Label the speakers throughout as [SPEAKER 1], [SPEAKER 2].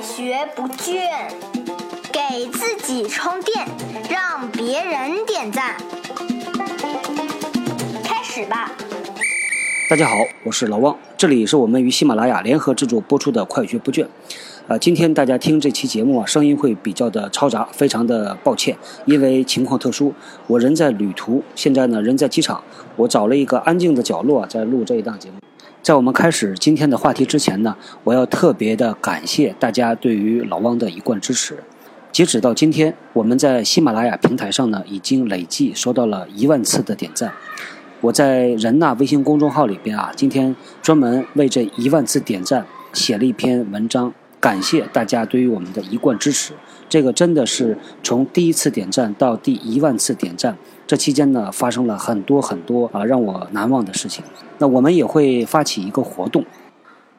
[SPEAKER 1] 学不倦，给自己充电，让别人点赞。开始吧。
[SPEAKER 2] 大家好，我是老汪，这里是我们与喜马拉雅联合制作播出的《快学不倦》。呃，今天大家听这期节目啊，声音会比较的嘈杂，非常的抱歉，因为情况特殊，我人在旅途，现在呢人在机场，我找了一个安静的角落啊在录这一档节目。在我们开始今天的话题之前呢，我要特别的感谢大家对于老汪的一贯支持。截止到今天，我们在喜马拉雅平台上呢，已经累计收到了一万次的点赞。我在人纳微信公众号里边啊，今天专门为这一万次点赞写了一篇文章。感谢大家对于我们的一贯支持，这个真的是从第一次点赞到第一万次点赞，这期间呢发生了很多很多啊让我难忘的事情。那我们也会发起一个活动，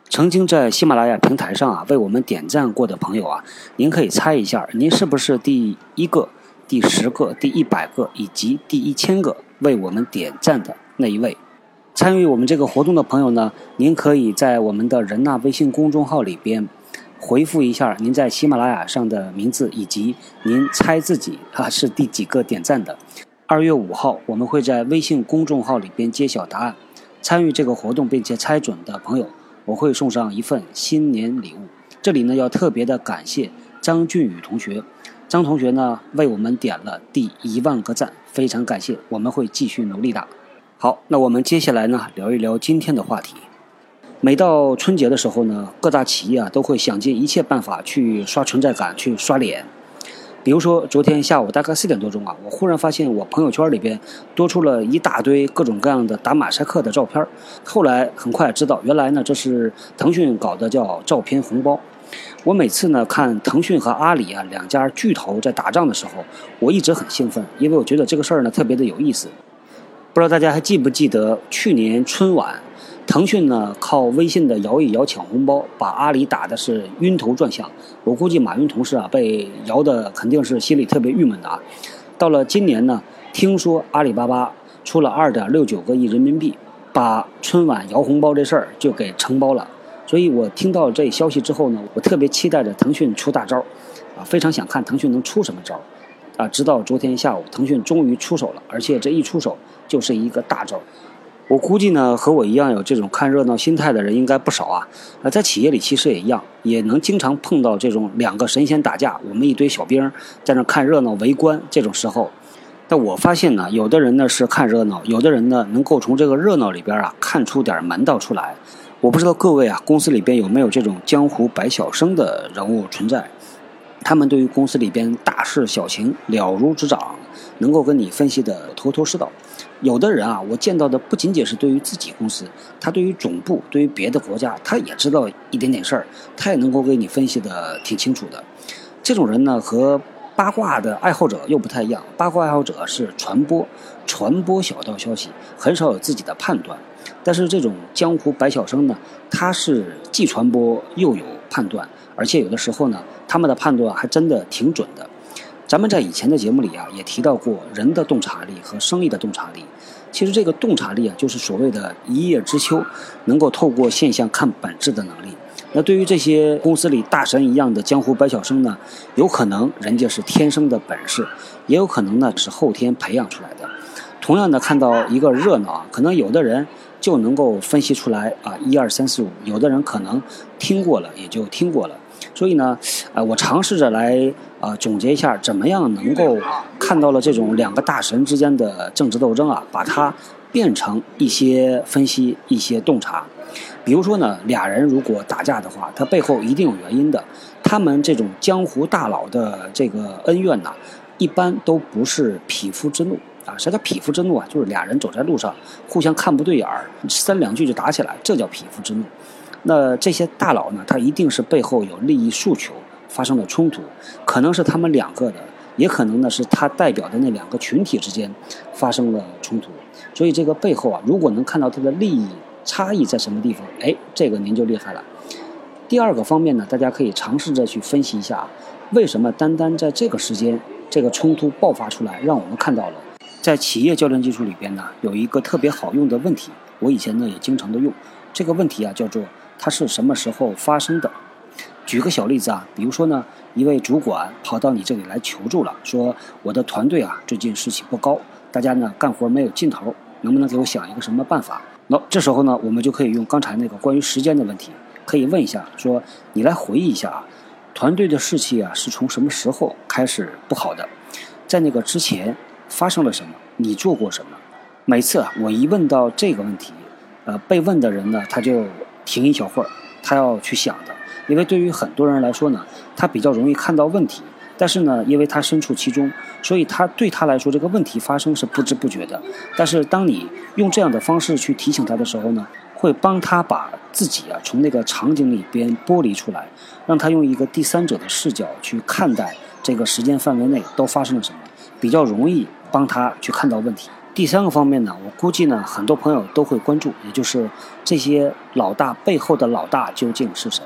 [SPEAKER 2] 曾经在喜马拉雅平台上啊为我们点赞过的朋友啊，您可以猜一下，您是不是第一个、第十个、第一百个以及第一千个为我们点赞的那一位？参与我们这个活动的朋友呢，您可以在我们的人纳微信公众号里边。回复一下您在喜马拉雅上的名字，以及您猜自己哈是第几个点赞的。二月五号，我们会在微信公众号里边揭晓答案。参与这个活动并且猜准的朋友，我会送上一份新年礼物。这里呢要特别的感谢张俊宇同学，张同学呢为我们点了第一万个赞，非常感谢，我们会继续努力的。好，那我们接下来呢聊一聊今天的话题。每到春节的时候呢，各大企业啊都会想尽一切办法去刷存在感、去刷脸。比如说，昨天下午大概四点多钟啊，我忽然发现我朋友圈里边多出了一大堆各种各样的打马赛克的照片。后来很快知道，原来呢这是腾讯搞的叫照片红包。我每次呢看腾讯和阿里啊两家巨头在打仗的时候，我一直很兴奋，因为我觉得这个事儿呢特别的有意思。不知道大家还记不记得去年春晚？腾讯呢，靠微信的摇一摇抢红包，把阿里打的是晕头转向。我估计马云同事啊，被摇的肯定是心里特别郁闷的啊。到了今年呢，听说阿里巴巴出了二点六九个亿人民币，把春晚摇红包这事儿就给承包了。所以我听到这消息之后呢，我特别期待着腾讯出大招，啊，非常想看腾讯能出什么招，啊，直到昨天下午，腾讯终于出手了，而且这一出手就是一个大招。我估计呢，和我一样有这种看热闹心态的人应该不少啊。啊，在企业里其实也一样，也能经常碰到这种两个神仙打架，我们一堆小兵在那看热闹围观这种时候。但我发现呢，有的人呢是看热闹，有的人呢能够从这个热闹里边啊看出点门道出来。我不知道各位啊，公司里边有没有这种江湖百晓生的人物存在？他们对于公司里边大事小情了如指掌，能够跟你分析的头头是道。有的人啊，我见到的不仅仅是对于自己公司，他对于总部、对于别的国家，他也知道一点点事儿，他也能够给你分析的挺清楚的。这种人呢，和八卦的爱好者又不太一样。八卦爱好者是传播、传播小道消息，很少有自己的判断。但是这种江湖百晓生呢，他是既传播又有判断，而且有的时候呢，他们的判断还真的挺准的。咱们在以前的节目里啊，也提到过人的洞察力和生意的洞察力。其实这个洞察力啊，就是所谓的一叶知秋，能够透过现象看本质的能力。那对于这些公司里大神一样的江湖百晓生呢，有可能人家是天生的本事，也有可能呢是后天培养出来的。同样的，看到一个热闹啊，可能有的人就能够分析出来啊一二三四五，有的人可能听过了也就听过了。所以呢，呃，我尝试着来呃总结一下，怎么样能够看到了这种两个大神之间的政治斗争啊，把它变成一些分析、一些洞察。比如说呢，俩人如果打架的话，他背后一定有原因的。他们这种江湖大佬的这个恩怨呐，一般都不是匹夫之怒啊。啥叫匹夫之怒啊？就是俩人走在路上，互相看不对眼儿，三两句就打起来，这叫匹夫之怒。那这些大佬呢？他一定是背后有利益诉求发生了冲突，可能是他们两个的，也可能呢是他代表的那两个群体之间发生了冲突。所以这个背后啊，如果能看到他的利益差异在什么地方，哎，这个您就厉害了。第二个方面呢，大家可以尝试着去分析一下，为什么单单在这个时间，这个冲突爆发出来，让我们看到了，在企业教练技术里边呢，有一个特别好用的问题，我以前呢也经常的用，这个问题啊叫做。它是什么时候发生的？举个小例子啊，比如说呢，一位主管跑到你这里来求助了，说我的团队啊最近士气不高，大家呢干活没有劲头，能不能给我想一个什么办法？那这时候呢，我们就可以用刚才那个关于时间的问题，可以问一下，说你来回忆一下啊，团队的士气啊是从什么时候开始不好的？在那个之前发生了什么？你做过什么？每次啊，我一问到这个问题，呃，被问的人呢，他就停一小会儿，他要去想的。因为对于很多人来说呢，他比较容易看到问题，但是呢，因为他身处其中，所以他对他来说这个问题发生是不知不觉的。但是当你用这样的方式去提醒他的时候呢，会帮他把自己啊从那个场景里边剥离出来，让他用一个第三者的视角去看待这个时间范围内都发生了什么，比较容易帮他去看到问题。第三个方面呢，我估计呢，很多朋友都会关注，也就是这些老大背后的老大究竟是谁？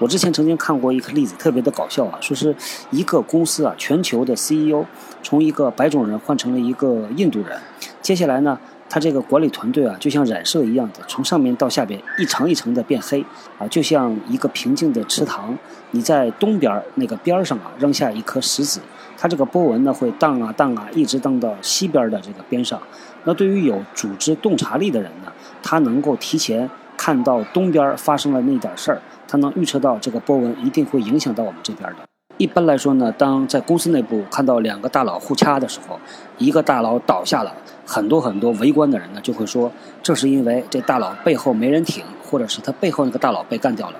[SPEAKER 2] 我之前曾经看过一个例子，特别的搞笑啊，说是一个公司啊，全球的 CEO 从一个白种人换成了一个印度人，接下来呢，他这个管理团队啊，就像染色一样的，从上面到下边一层一层的变黑啊，就像一个平静的池塘，你在东边那个边上啊扔下一颗石子。它这个波纹呢会荡啊荡啊，一直荡到西边的这个边上。那对于有组织洞察力的人呢，他能够提前看到东边发生了那点事儿，他能预测到这个波纹一定会影响到我们这边的。一般来说呢，当在公司内部看到两个大佬互掐的时候，一个大佬倒下了，很多很多围观的人呢就会说，这是因为这大佬背后没人挺，或者是他背后那个大佬被干掉了。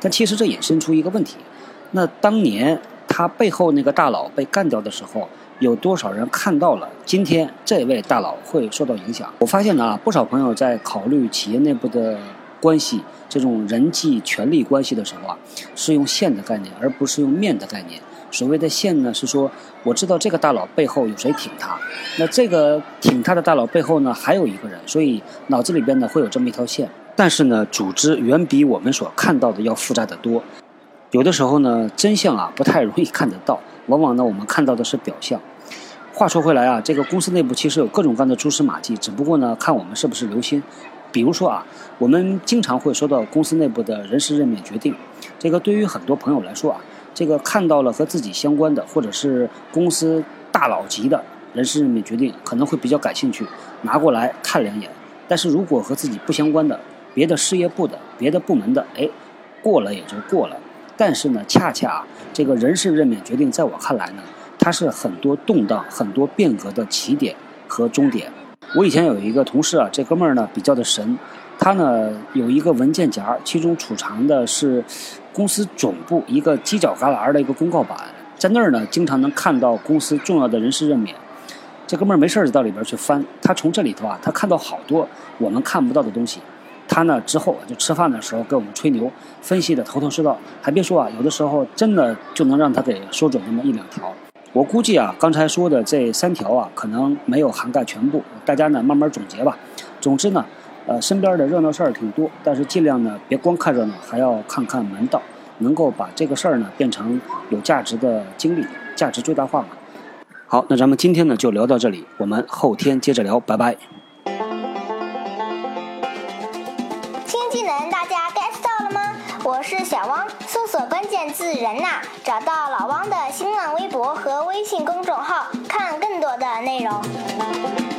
[SPEAKER 2] 但其实这引申出一个问题，那当年。他背后那个大佬被干掉的时候，有多少人看到了？今天这位大佬会受到影响？我发现呢，不少朋友在考虑企业内部的关系，这种人际权力关系的时候啊，是用线的概念，而不是用面的概念。所谓的线呢，是说我知道这个大佬背后有谁挺他，那这个挺他的大佬背后呢，还有一个人，所以脑子里边呢会有这么一条线。但是呢，组织远比我们所看到的要复杂的多。有的时候呢，真相啊不太容易看得到，往往呢我们看到的是表象。话说回来啊，这个公司内部其实有各种各样的蛛丝马迹，只不过呢看我们是不是留心。比如说啊，我们经常会收到公司内部的人事任免决定，这个对于很多朋友来说啊，这个看到了和自己相关的或者是公司大佬级的人事任免决定，可能会比较感兴趣，拿过来看两眼。但是如果和自己不相关的别的事业部的别的部门的，哎，过了也就过了。但是呢，恰恰啊这个人事任免决定，在我看来呢，它是很多动荡、很多变革的起点和终点。我以前有一个同事啊，这哥们儿呢比较的神，他呢有一个文件夹，其中储藏的是公司总部一个犄角旮旯的一个公告板，在那儿呢经常能看到公司重要的人事任免。这哥们儿没事就到里边去翻，他从这里头啊，他看到好多我们看不到的东西。他呢之后就吃饭的时候给我们吹牛，分析的头头是道，还别说啊，有的时候真的就能让他给说准那么一两条。我估计啊，刚才说的这三条啊，可能没有涵盖全部，大家呢慢慢总结吧。总之呢，呃，身边的热闹事儿挺多，但是尽量呢别光看热闹，还要看看门道，能够把这个事儿呢变成有价值的经历，价值最大化嘛。好，那咱们今天呢就聊到这里，我们后天接着聊，拜拜。
[SPEAKER 1] 大家 get 到了吗我是小汪，搜索关键字“人呐”，找到老汪的新浪微博和微信公众号，看更多的内容。